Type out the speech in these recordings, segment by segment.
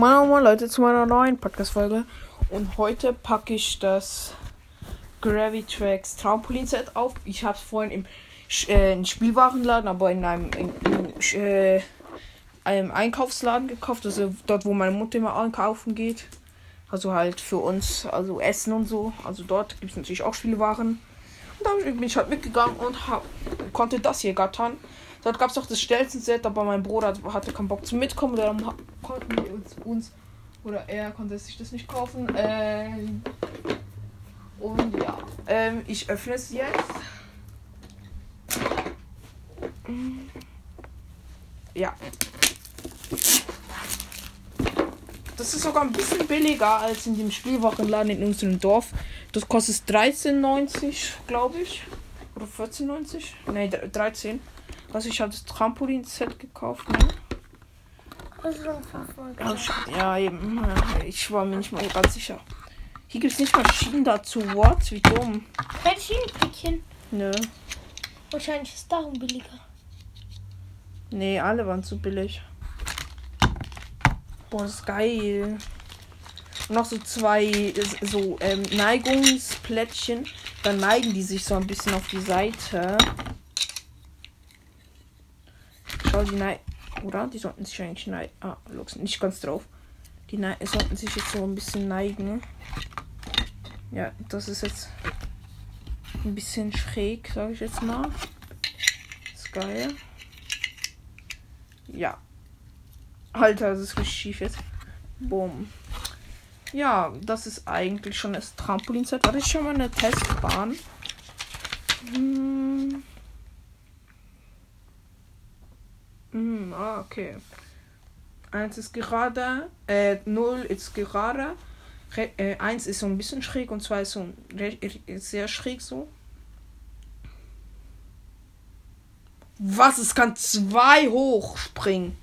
Moin Leute zu meiner neuen Podcast-Folge. Und heute packe ich das Gravitrax Trampolin-Set auf. Ich habe es vorhin im äh, Spielwarenladen, aber in einem, in, in, äh, einem Einkaufsladen gekauft. Also dort, wo meine Mutter immer einkaufen geht. Also halt für uns, also Essen und so. Also dort gibt es natürlich auch Spielwaren. Und da bin ich halt mitgegangen und hab, konnte das hier gattern. Dort gab es auch das Stelzen-Set, aber mein Bruder hatte keinen Bock zu mitkommen. Darum uns, uns oder er konnte sich das nicht kaufen. Ähm, und ja, ähm, ich öffne es jetzt. Ja. Das ist sogar ein bisschen billiger als in dem Spielwochenladen in unserem Dorf. Das kostet 13,90, glaube ich. Oder 14,90? Ne, 13. Also ich habe das Trampolin-Set gekauft, ne? Ja, eben. Ich war mir nicht mal ganz sicher. Hier gibt es nicht mal Schienen dazu. What? Wie dumm. Kein Schienenpäckchen. Nö. Wahrscheinlich ist darum billiger. Nee, alle waren zu billig. Boah, das ist geil. Und noch so zwei so ähm, Neigungsplättchen. Dann neigen die sich so ein bisschen auf die Seite. Schau, die neigen. Oder? Die sollten sich eigentlich neigen. Ah, Lux, nicht ganz drauf. Die ne sollten sich jetzt so ein bisschen neigen. Ja, das ist jetzt ein bisschen schräg, sage ich jetzt mal. Ist geil. Ja. Alter, das ist richtig schief jetzt. Boom. Ja, das ist eigentlich schon das Trampolin-Set. Warte, ich schon mal eine Testbahn. Hm. Hm, ah, okay. Eins ist gerade, äh, null ist gerade. Re äh, eins ist so ein bisschen schräg und zwei ist so sehr schräg so. Was? Es kann zwei hochspringen.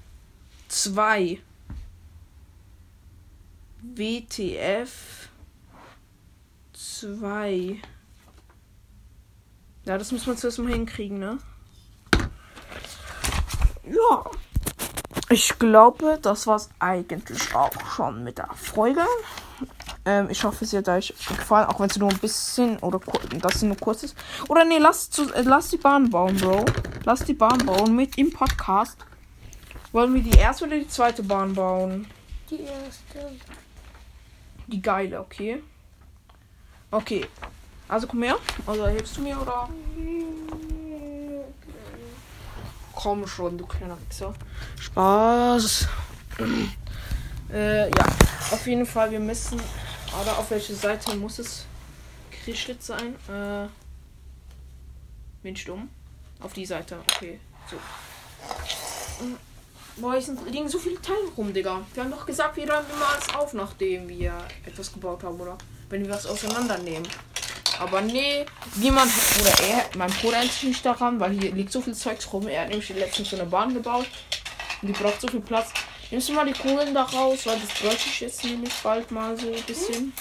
Zwei. WTF. Zwei. Ja, das muss man zuerst mal hinkriegen, ne? Ja. Ich glaube, das war's eigentlich auch schon mit der Folge. Ähm, ich hoffe, es hat euch gefallen, auch wenn es nur ein bisschen oder das nur kurz ist. Oder nee, lass, zu, äh, lass die Bahn bauen, Bro. Lass die Bahn bauen mit im Podcast. Wollen wir die erste oder die zweite Bahn bauen? Die erste. Die geile, okay. Okay. Also komm her. Also hilfst du mir oder? Komm schon, du kleiner Wichser. Spaß. äh, ja. Auf jeden Fall, wir müssen aber auf welche Seite muss es gerichtet sein? Äh, bin stumm. Auf die Seite. Okay. So. Boah, hier sind, liegen so viele Teile rum, Digga. Wir haben doch gesagt, wir räumen immer alles auf, nachdem wir etwas gebaut haben, oder? Wenn wir was auseinandernehmen. Aber nee, niemand oder er, mein Bruder hält sich nicht daran, weil hier liegt so viel Zeugs rum. Er hat nämlich letztens so eine Bahn gebaut. Und die braucht so viel Platz. Nimmst du mal die Kugeln da raus, weil das bräuchte ich jetzt nämlich bald mal so ein bisschen.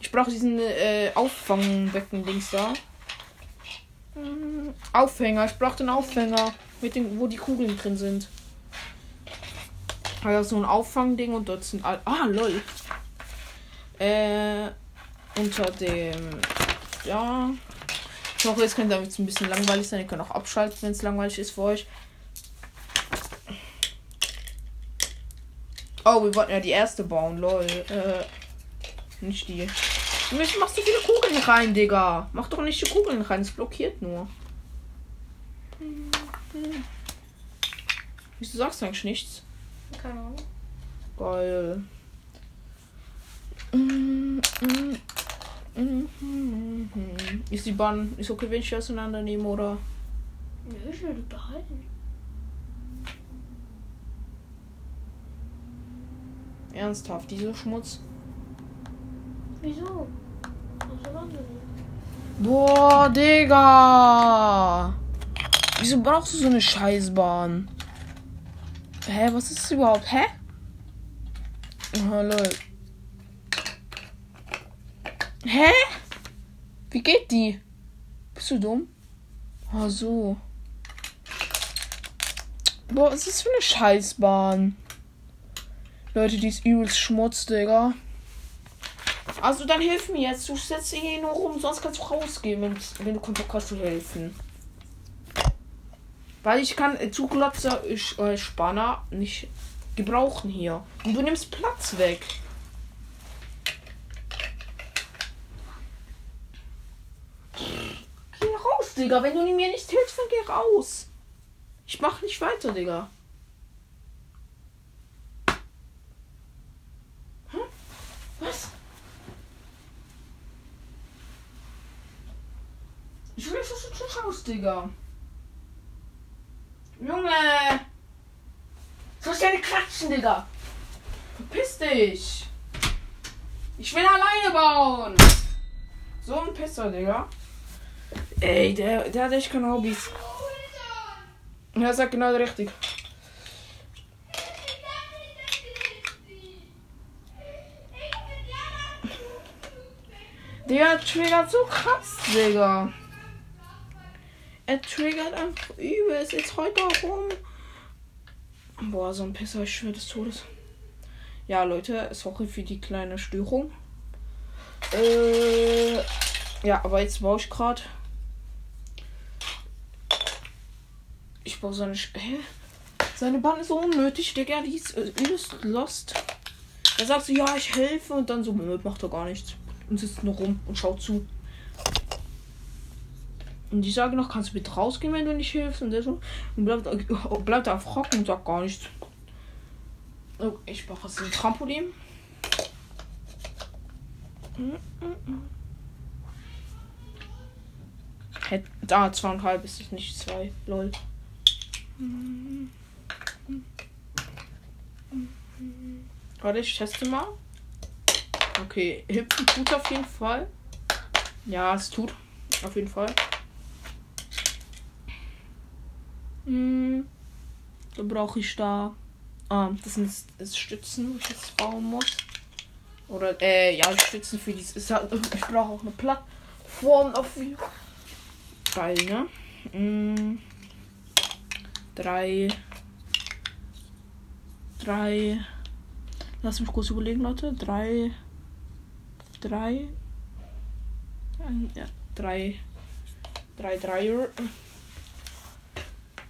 Ich brauche diesen äh, Auffangbecken-Dings da. Aufhänger, ich brauche den Aufhänger, mit dem, wo die Kugeln drin sind. Also so ein Auffangding und dort sind all. Ah, lol. Äh, unter dem. Ja. Ich hoffe, es könnte damit ein bisschen langweilig sein. Ihr könnt auch abschalten, wenn es langweilig ist für euch. Oh, wir wollten ja die erste bauen, lol. Äh, nicht die. Du machst so viele Kugeln rein, Digga. Mach doch nicht die Kugeln rein, es blockiert nur. Wieso sagst du eigentlich nichts? Keine Ahnung. Geil. Ist die Bahn, ist okay, wenn ich auseinandernehme, oder? Nö, ich will behalten. Ernsthaft, dieser Schmutz? Wieso? Boah, Digga! Wieso brauchst du so eine Scheißbahn? Hä, was ist das überhaupt? Hä? Hallo. Hä? Wie geht die? Bist du dumm? Ah, so. Boah, was ist das für eine Scheißbahn? Leute, die ist übelst Schmutz, Digga. Also dann hilf mir jetzt. Du setzt hier nur rum, sonst kannst du rausgehen, wenn, wenn du Bock hast zu helfen. Weil ich kann äh, Zuglotzer äh, Spanner nicht gebrauchen hier. Und du nimmst Platz weg. Geh raus, Digga. Wenn du mir nicht hilfst, dann geh raus. Ich mach nicht weiter, Digga. Hm? Was? Ich will, dass du zuschaust, Digga. Junge! Ich deine klatschen, Digga? Verpiss dich! Ich will alleine bauen! So ein Pisser, Digga. Ey, der, der hat echt keine Hobbys. Ja, sag genau richtig. Der triggert so krass, Digga. Er triggert einfach übelst. Jetzt heute auch rum. Boah, so ein Pisser, ich schwör des Todes. Ja, Leute, sorry für die kleine Störung. Äh, ja, aber jetzt baue ich gerade. Ich baue seine. Sch Hä? Seine Bahn ist so unnötig, Digga. Die ist äh, übelst lost. Er sagt so, ja, ich helfe und dann so, macht er gar nichts. Und sitzt nur rum und schaut zu. Und ich sage noch, kannst du bitte rausgehen, wenn du nicht hilfst? Und der so, und bleibt, äh, bleibt einfach hocken und sagt gar nichts. Oh, ich mache jetzt ein Trampolin. Da, zweieinhalb ist es nicht zwei. Lol. Warte, ich teste mal. Okay, hüpfen tut auf jeden Fall. Ja, es tut. Auf jeden Fall. Hm. Dann brauche ich da. Ah, das sind das Stützen, wo ich jetzt bauen muss. Oder, äh, ja, Stützen für dieses. Halt, ich brauche auch eine Plattform dafür. Geil, ne? Hm. Drei. Drei. Lass mich kurz überlegen, Leute. Drei. Drei. Ja, drei. Drei Dreier.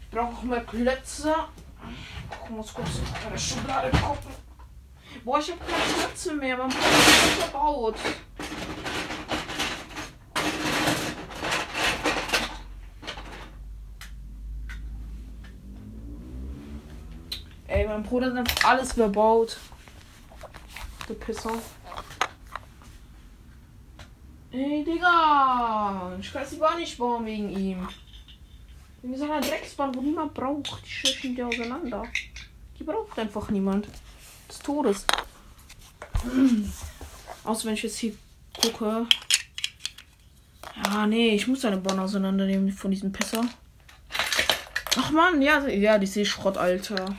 Ich brauche noch mehr Klötze. Ich muss kurz in meine Schublade gucken. Boah, ich habe keine Klötze mehr. Man braucht verbaut. Ey, mein Bruder hat einfach alles verbaut. Der Pisser. Ey, Digga. Ich kann die Bahn nicht bauen wegen ihm. Wegen so einer Drecksbahn, wo niemand braucht. Die schwächen die auseinander. Die braucht einfach niemand. Des Todes. Außer wenn ich jetzt hier gucke. Ja, nee, ich muss eine Bahn auseinandernehmen von diesem Pisser. Ach man, ja, ja, die sehe Schrott, Alter.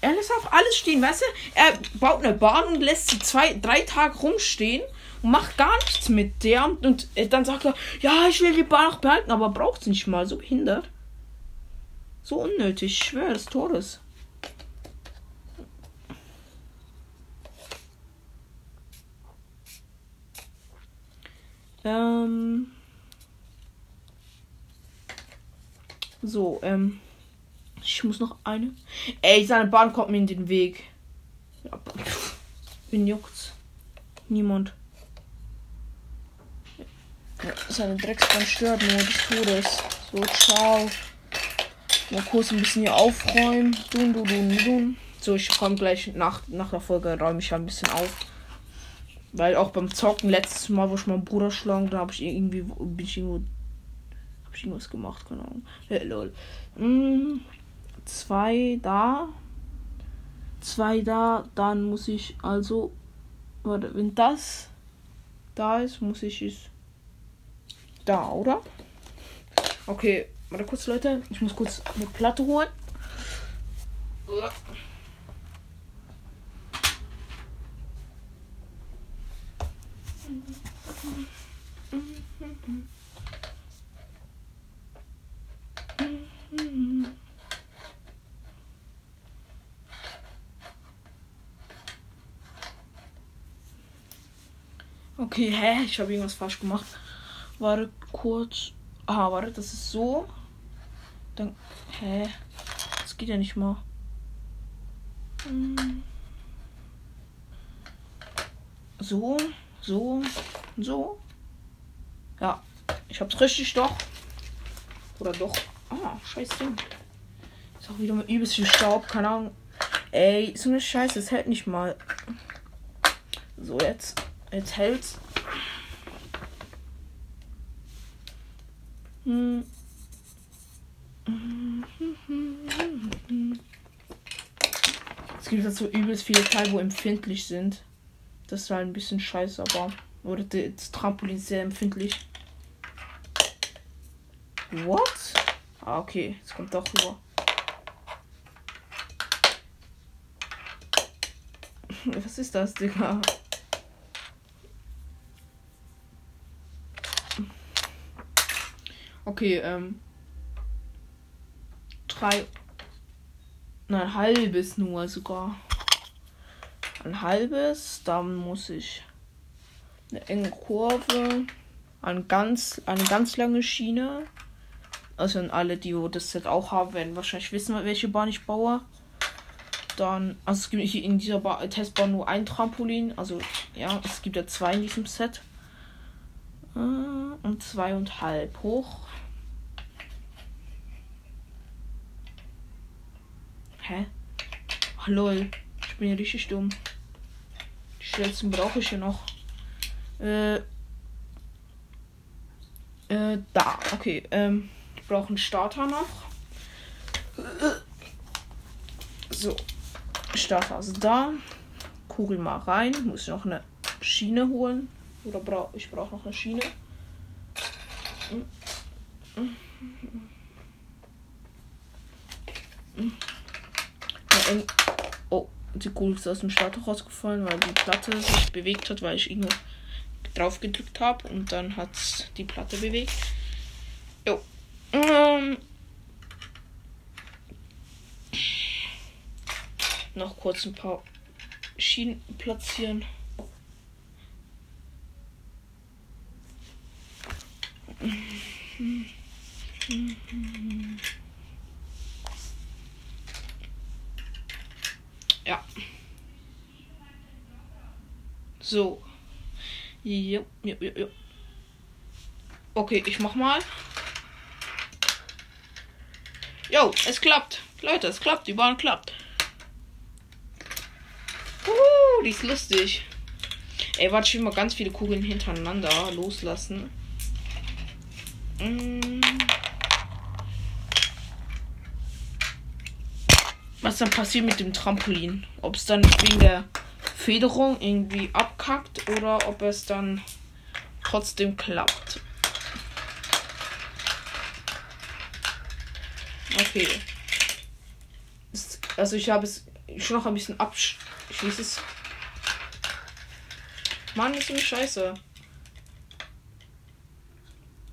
Er lässt auf alles stehen, weißt du? Er baut eine Bahn und lässt sie zwei, drei Tage rumstehen und macht gar nichts mit der. Und, und dann sagt er, ja, ich will die Bahn auch behalten, aber braucht sie nicht mal. So behindert. So unnötig, ich schwöre, des Todes. Ähm. So, ähm. Ich muss noch eine. Ey, seine Bahn kommt mir in den Weg. Ja, wen juckt's? Niemand. Ja, seine Drecksbahn stört nur des Todes. So, ciao. Mal kurz ein bisschen hier aufräumen. Dun, dun, dun, dun. So, ich komme gleich nach, nach der Folge, räume ich ja ein bisschen auf. Weil auch beim Zocken letztes Mal, wo ich meinen Bruder schlug, da habe ich irgendwie, bin ich irgendwo, habe ich irgendwas gemacht, keine. Äh, lol. Mm, zwei da, zwei da, dann muss ich also, warte, wenn das da ist, muss ich es da, oder? Okay, warte kurz, Leute, ich muss kurz eine Platte holen. Okay, hä? Ich habe irgendwas falsch gemacht. Warte kurz. Ah, warte, das ist so. Dann. Hä? Das geht ja nicht mal. Hm. So, so, so. Ja, ich hab's richtig doch. Oder doch. Ah, scheiß Ding. Ist auch wieder mit übelst viel Staub, keine Ahnung. Ey, so eine Scheiße, es hält nicht mal. So, jetzt. Jetzt hält's. Hm. Es gibt dazu übelst viele Teile, wo empfindlich sind. Das halt ein bisschen scheiße, aber. Oder das Trampolin ist sehr empfindlich. What? Ah, okay. Es kommt doch rüber. Was ist das, Digga? Okay, ähm. Drei. Ein halbes nur sogar. Ein halbes. Dann muss ich eine enge Kurve. Ein ganz, eine ganz lange Schiene. Also an alle, die das Set auch haben, werden wahrscheinlich wissen, welche Bahn ich baue. Dann, also es gibt hier in dieser ba Testbahn nur ein Trampolin. Also ja, es gibt ja zwei in diesem Set. Äh, und zwei und halb hoch. Hä? Ach, lol. Ich bin ja richtig dumm. Die schnellsten brauche ich ja noch. Äh. Äh, da. Okay, ähm. Ich brauche einen Starter noch. So. Starter also da. Kugel mal rein. Muss ich noch eine Schiene holen. Oder brauche ich brauche noch eine Schiene. Oh, die Kugel ist aus dem Starter rausgefallen, weil die Platte sich bewegt hat, weil ich irgendwo drauf gedrückt habe und dann hat die Platte bewegt. Jo. Ähm. Noch kurz ein paar Schienen platzieren. Ja. So. Jo, jo, jo, jo. Okay, ich mach mal. Jo, es klappt. Leute, es klappt. Die Bahn klappt. Uh, die ist lustig. Ey, warte, ich will mal ganz viele Kugeln hintereinander loslassen. Mm. Was dann passiert mit dem Trampolin? Ob es dann wegen der Federung irgendwie abkackt oder ob es dann trotzdem klappt. Okay. Also ich habe es schon noch ein bisschen absch... Ich weiß es. Mann, ist eine Scheiße.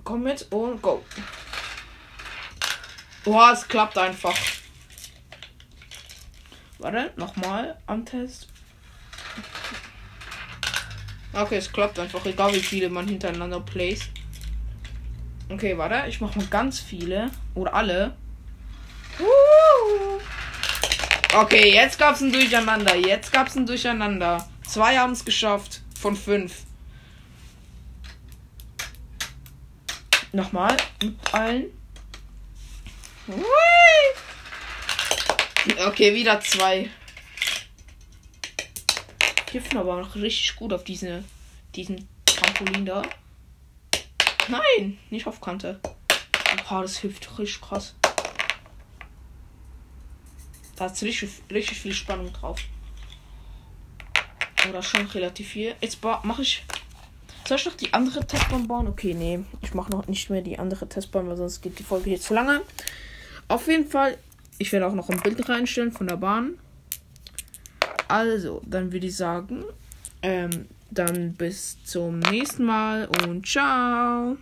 Komm mit und go. Boah, es klappt einfach. Warte, nochmal am Test. Okay, es klappt einfach, egal wie viele man hintereinander placed. Okay, warte, ich mach mal ganz viele. Oder alle. Okay, jetzt gab's ein Durcheinander. Jetzt gab's ein Durcheinander. Zwei haben es geschafft. Von fünf. Nochmal. Mit allen. Okay, wieder zwei. Kiffen aber noch richtig gut auf diese, diesen Trampolin da. Nein, nicht auf Kante. Oha, das hilft richtig krass. Da ist richtig, richtig viel Spannung drauf. Oder schon relativ viel. Jetzt mache ich. Soll ich noch die andere Testbahn bauen? Okay, nee. Ich mache noch nicht mehr die andere Testbahn, weil sonst geht die Folge hier zu lange. Auf jeden Fall, ich werde auch noch ein Bild reinstellen von der Bahn. Also, dann würde ich sagen, ähm, dann bis zum nächsten Mal und ciao.